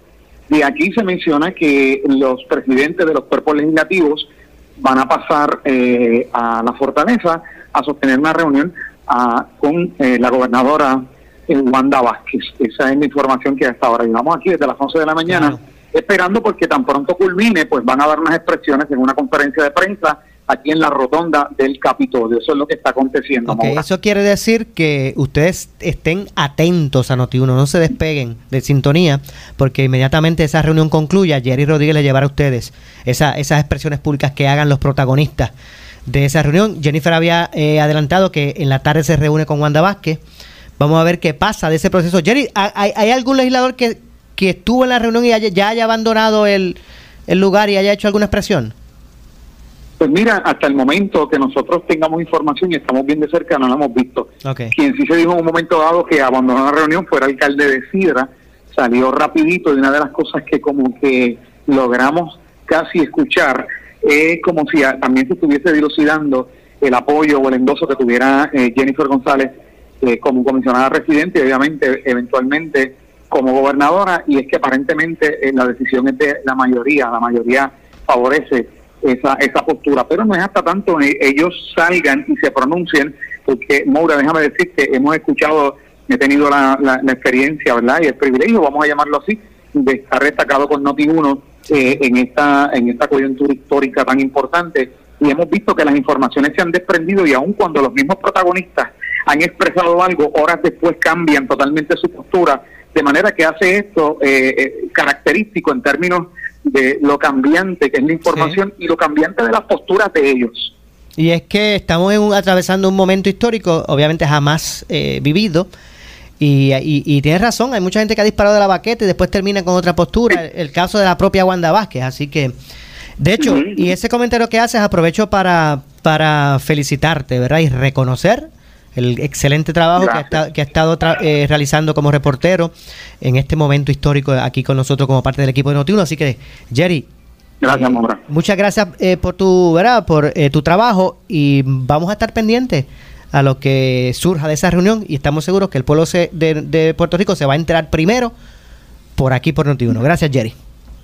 y aquí se menciona que los presidentes de los cuerpos legislativos van a pasar eh, a la fortaleza a sostener una reunión ah, con eh, la gobernadora eh, Wanda Vázquez. Esa es la información que hasta ahora llevamos aquí desde las 11 de la mañana, esperando porque tan pronto culmine, pues van a dar unas expresiones en una conferencia de prensa aquí en la rotonda del Capitolio. Eso es lo que está aconteciendo. eso quiere decir que ustedes estén atentos a Noti1, no se despeguen de sintonía, porque inmediatamente esa reunión concluya, Jerry Rodríguez le llevará a ustedes esa, esas expresiones públicas que hagan los protagonistas de esa reunión. Jennifer había eh, adelantado que en la tarde se reúne con Wanda Vázquez. Vamos a ver qué pasa de ese proceso. Jerry, ¿hay, hay algún legislador que, que estuvo en la reunión y ya haya abandonado el, el lugar y haya hecho alguna expresión? Pues mira, hasta el momento que nosotros tengamos información y estamos bien de cerca, no lo hemos visto. Quien sí se dijo en un momento dado que abandonó la reunión fue el alcalde de Sidra, salió rapidito y una de las cosas que como que logramos casi escuchar es como si también se estuviese dilucidando el apoyo o el endoso que tuviera eh, Jennifer González eh, como comisionada residente y obviamente eventualmente como gobernadora. Y es que aparentemente eh, la decisión es de la mayoría, la mayoría favorece esa, esa postura. Pero no es hasta tanto ellos salgan y se pronuncien, porque Moura, déjame decir que hemos escuchado, he tenido la, la, experiencia, ¿verdad? Y el privilegio, vamos a llamarlo así, de estar destacado con Noti1 eh, en, esta, en esta coyuntura histórica tan importante. Y hemos visto que las informaciones se han desprendido y aun cuando los mismos protagonistas han expresado algo, horas después cambian totalmente su postura, de manera que hace esto eh, eh característico en términos de lo cambiante que es la información y lo cambiante de las posturas de ellos. Y es que estamos atravesando un momento histórico, obviamente jamás eh, vivido, y, y, tienes razón, hay mucha gente que ha disparado de la baqueta y después termina con otra postura, el, caso de la propia Wanda Vázquez, así que, de hecho, y ese comentario que haces aprovecho para, para felicitarte, ¿verdad? Y reconocer el excelente trabajo que ha, que ha, estado eh, realizando como reportero en este momento histórico aquí con nosotros como parte del equipo de Notiuno. Así que, Jerry. Gracias, eh, Muchas gracias eh, por tu, ¿verdad? por tu trabajo y vamos a estar pendientes a lo que surja de esa reunión y estamos seguros que el pueblo de, Puerto Rico se va a enterar primero por aquí por Notiuno. Gracias, Jerry.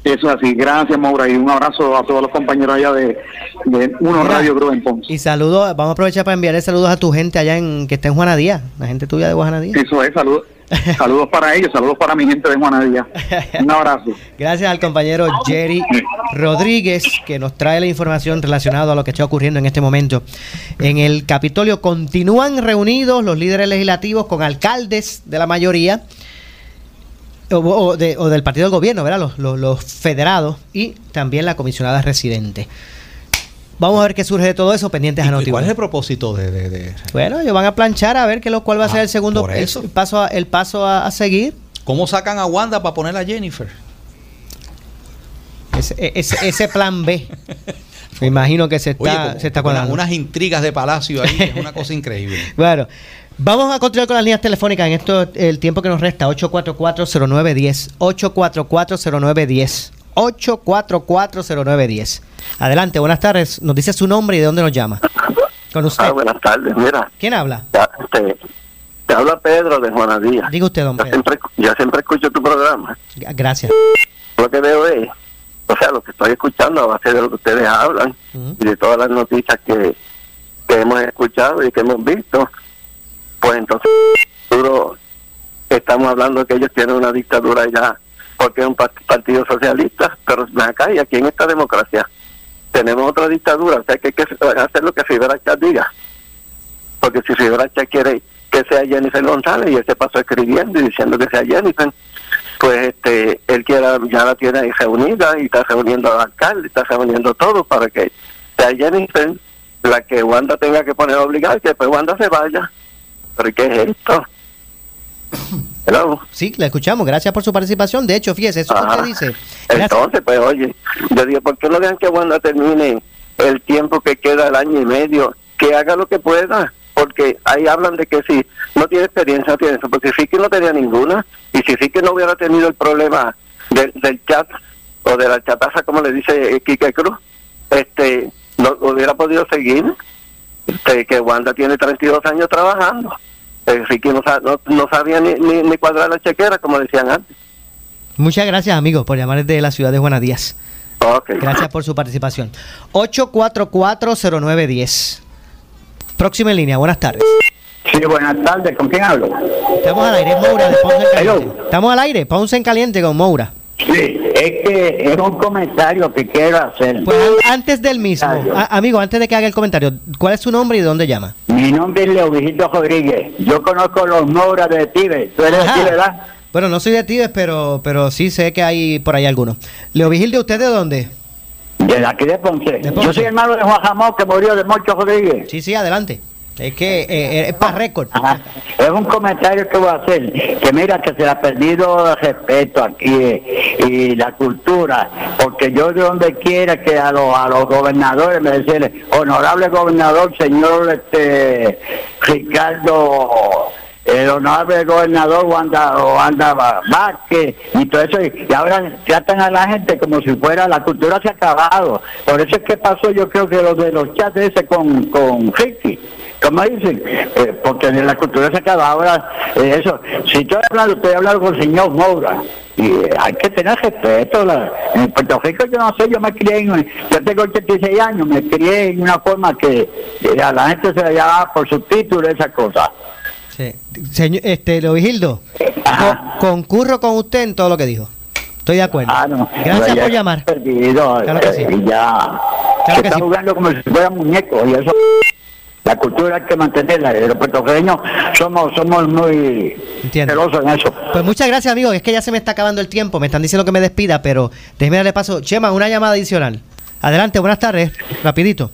Eso es así. Gracias, Maura, y un abrazo a todos los compañeros allá de, Uno Radio Cruz en Ponce. Y saludos, vamos a aprovechar para enviarle saludos a tu gente allá en que está en Juanadía, la gente tuya de Juanadía. Eso es, saludos. saludos para ellos, saludos para mi gente de Juanadía. Un abrazo. Gracias al compañero Jerry Rodríguez que nos trae la información relacionada a lo que está ocurriendo en este momento. En el Capitolio continúan reunidos los líderes legislativos con alcaldes de la mayoría o, del partido del gobierno, ¿verdad? Los, los, federados y también la comisionada residente. vamos a ver qué surge de todo eso, pendientes a ¿Y ¿Cuál es el propósito de, Bueno, ellos van a planchar a ver qué lo cuál va a ser el ah, segundo el, paso, a, el paso a, seguir. ¿Cómo sacan a Wanda para poner a Jennifer? Ese, ese, plan B. Me imagino que se está, se está Unas intrigas de palacio ahí, es una cosa increíble. bueno, Vamos a continuar con las líneas telefónicas en esto el tiempo que nos resta 8440910 8440910 8440910 Adelante, buenas tardes. Nos dice su nombre y de dónde nos llama. Con usted. Ah, buenas tardes, mira. ¿Quién habla? Te, te habla Pedro de Juanadía. Diga usted, don Pedro. Yo siempre, yo siempre escucho tu programa. Gracias. Lo que veo es, o sea, lo que estoy escuchando a base de lo que ustedes hablan y de todas las noticias que, que hemos escuchado y que hemos visto pues entonces estamos hablando que ellos tienen una dictadura ya porque es un partido socialista, pero acá y aquí en esta democracia tenemos otra dictadura, o sea que hay que hacer lo que Rivera Chat diga, porque si Rivera Chat quiere que sea Jennifer González y él se pasó escribiendo y diciendo que sea Jennifer, pues este él quiera, ya la tiene ahí reunida y está reuniendo al alcalde, está reuniendo todo para que sea Jennifer la que Wanda tenga que poner obligada y que pues Wanda se vaya ¿Pero qué es esto? Sí, la escuchamos. Gracias por su participación. De hecho, fíjese, eso que usted dice. Entonces, pues oye, yo digo, ¿por qué no dejan que Wanda termine el tiempo que queda, el año y medio? Que haga lo que pueda. Porque ahí hablan de que si no tiene experiencia, no tiene eso. Porque si que no tenía ninguna. Y si que no hubiera tenido el problema del, del chat o de la chataza, como le dice Kike Cruz, este, no hubiera podido seguir. Este, que Wanda tiene 32 años trabajando. Ricky no, no, sabía ni, ni, cuadrar la chequera, como decían antes. Muchas gracias, amigos, por llamar desde la ciudad de Juana Díaz. Gracias por su participación. 8440910. Próxima en línea, buenas tardes. Sí, buenas tardes, ¿con quién hablo? Estamos al aire, Moura, de Ponce en Caliente. Estamos al aire, Ponce en Caliente con Moura. Sí, es que es un comentario que quiero hacer. Pues antes del mismo, amigo, antes de que haga el comentario, ¿cuál es su nombre y de dónde llama? Mi nombre es Leovigildo Rodríguez. Yo conozco los Moura de Tibes. ¿Tú eres de Tibes, verdad? Bueno, no soy de Tibes, pero, pero sí sé que hay por ahí algunos. Leovigildo, ¿usted de dónde? De aquí de Ponce. Yo soy hermano de Juan Jamón que murió de Mocho Rodríguez. Sí, sí, adelante. Es que eh, eh, es para récord. Es un comentario que voy a hacer. Que mira, que se ha perdido el respeto aquí eh, y la cultura. Porque yo de donde quiera que a los, a los gobernadores me decían, honorable gobernador, señor este Ricardo el honorable gobernador Wanda, Wanda Vázquez y todo eso, y ahora tratan a la gente como si fuera la cultura se ha acabado. Por eso es que pasó, yo creo que lo de los chats ese con, con Ricky. ¿Cómo dicen? Eh, porque la cultura se acaba ahora. Eh, eso, si estoy hablando, estoy hablando con el señor Moura. Y eh, hay que tener respeto. en Puerto Rico, yo no sé, yo me crié, en, yo tengo 86 años, me crié en una forma que a la gente se le llamaba por su título, esa cosa. Sí. Señor, este, Vigildo, concurro con usted en todo lo que dijo. Estoy de acuerdo. Ah, Gracias por llamar. Perdido, claro que sí. ya. Claro está jugando como si fuera muñeco y eso la cultura hay que mantenerla. Los puertorriqueños somos, somos muy celosos en eso. Pues muchas gracias, amigo. Es que ya se me está acabando el tiempo. Me están diciendo que me despida, pero déjeme darle paso. Chema, una llamada adicional. Adelante, buenas tardes. Rapidito.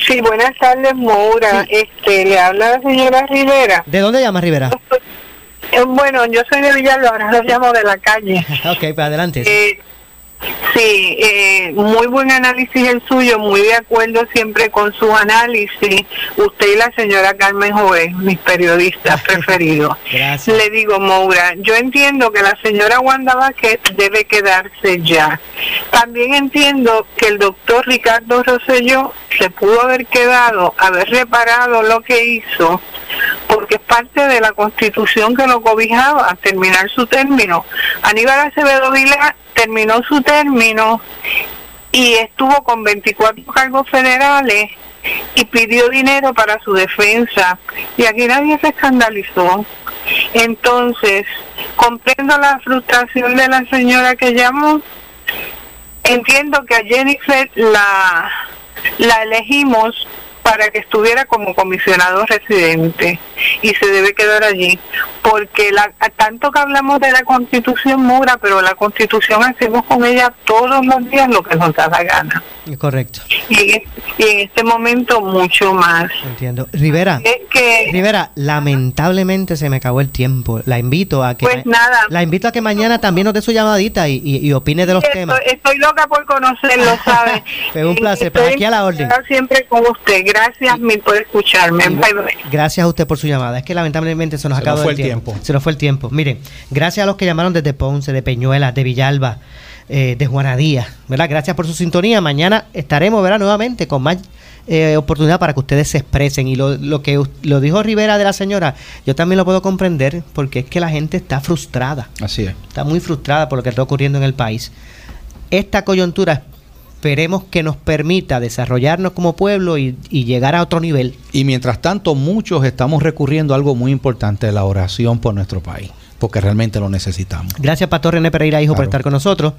Sí, buenas tardes, Moura. Este, le habla la señora Rivera. ¿De dónde llama Rivera? Eh, bueno, yo soy de Villalba, lo llamo de la calle. ok, pues adelante. Eh, Sí, eh, muy buen análisis el suyo, muy de acuerdo siempre con su análisis. Usted y la señora Carmen Joven, mis periodistas preferidos. Le digo, Moura, yo entiendo que la señora Wanda Vázquez debe quedarse ya. También entiendo que el doctor Ricardo Rosselló se pudo haber quedado, haber reparado lo que hizo, porque es parte de la constitución que lo cobijaba, terminar su término. Aníbal Acevedo Vila terminó su término y estuvo con 24 cargos federales y pidió dinero para su defensa y aquí nadie se escandalizó. Entonces, comprendo la frustración de la señora que llamó. Entiendo que a Jennifer la, la elegimos para que estuviera como comisionado residente. y se debe quedar allí. Porque la, tanto que hablamos de la constitución mura, pero la constitución hacemos con ella todos los días lo que nos da la gana. Correcto. Y en, este momento mucho más. Entiendo. Rivera, que, Rivera, lamentablemente se me acabó el tiempo. La invito a que... Pues nada. La invito a que mañana también nos dé su llamadita y, y, opine de los temas. Estoy loca por conocerlo, ¿sabe? Fue un placer, pero aquí a la orden. Siempre con usted. Gracias mil por escucharme. Gracias a usted por su llamada. Es que lamentablemente se nos acabó el, tiempo. Se nos fue el tiempo. Miren, gracias a los que llamaron desde Ponce, de Peñuelas, de Villalba, eh, de Juanadía, ¿verdad? Gracias por su sintonía. Mañana estaremos, ¿verdad? Nuevamente con más eh, oportunidad para que ustedes se expresen. Y lo, lo que lo dijo Rivera de la señora, yo también lo puedo comprender porque es que la gente está frustrada. Así es. Está muy frustrada por lo que está ocurriendo en el país. Esta coyuntura esperemos que nos permita desarrollarnos como pueblo y, llegar a otro nivel. Y mientras tanto, muchos estamos recurriendo a algo muy importante, la oración por nuestro país, porque realmente lo necesitamos. Gracias, Pastor René Pereira, hijo, por estar con nosotros.